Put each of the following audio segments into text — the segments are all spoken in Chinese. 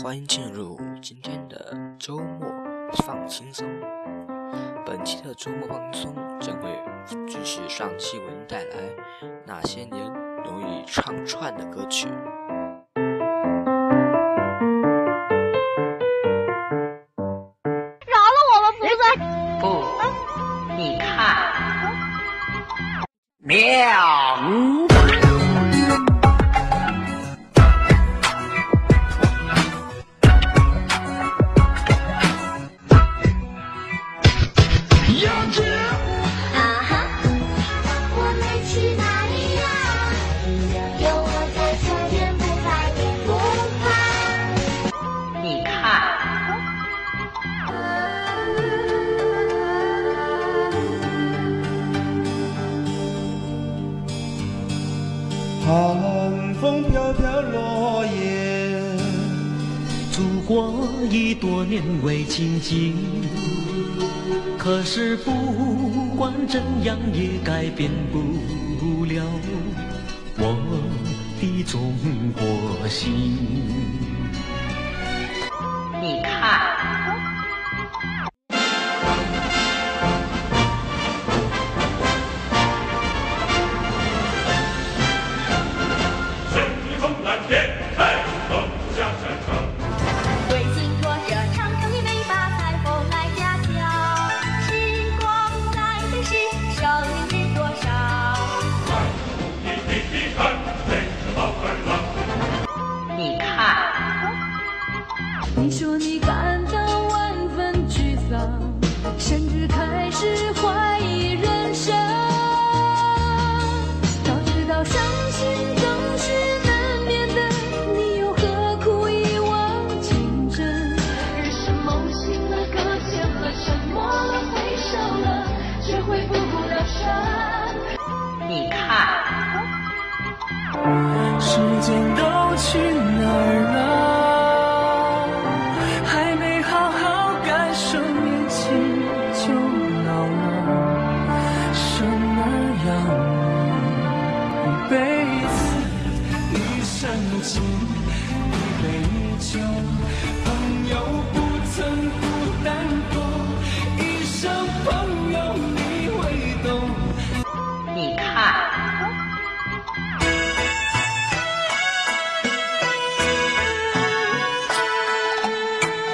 欢迎进入今天的周末放轻松。本期的周末放轻松将会继续上期为您带来那些年容易唱串的歌曲。饶了我吧，菩萨！不，你看，喵。风飘飘落叶，祖国已多年未亲近，可是不管怎样也改变不了我的中国心。时间都去哪儿了？还没好好感受年轻就老了，什么样一辈子，一生情，一杯酒，朋友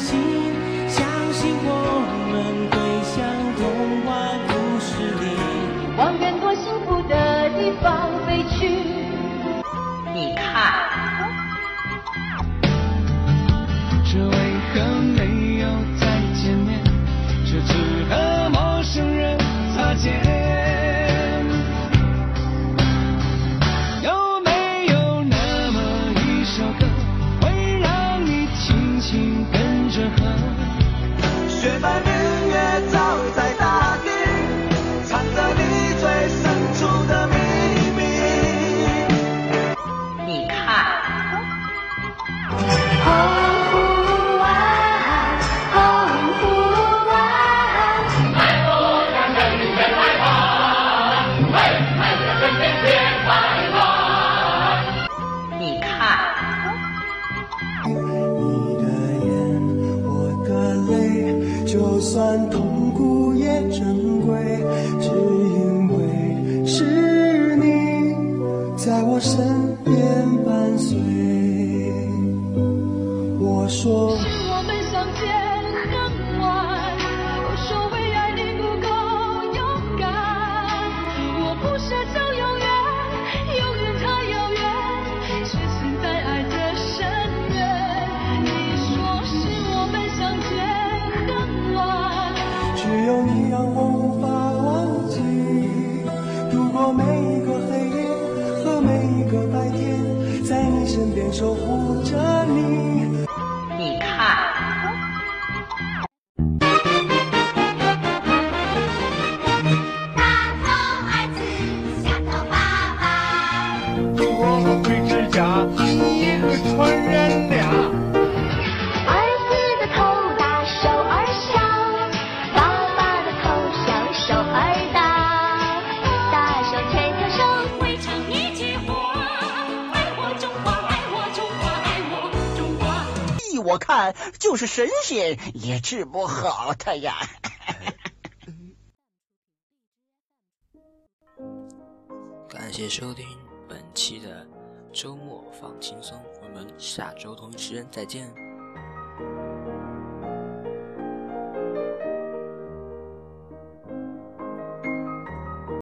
相信，相信我算痛。只有你让我无法忘记度过每一个黑夜和每一个白天在你身边守护着你。看，就是神仙也治不好他呀。感谢收听本期的周末放轻松，我们下周同一时间再见。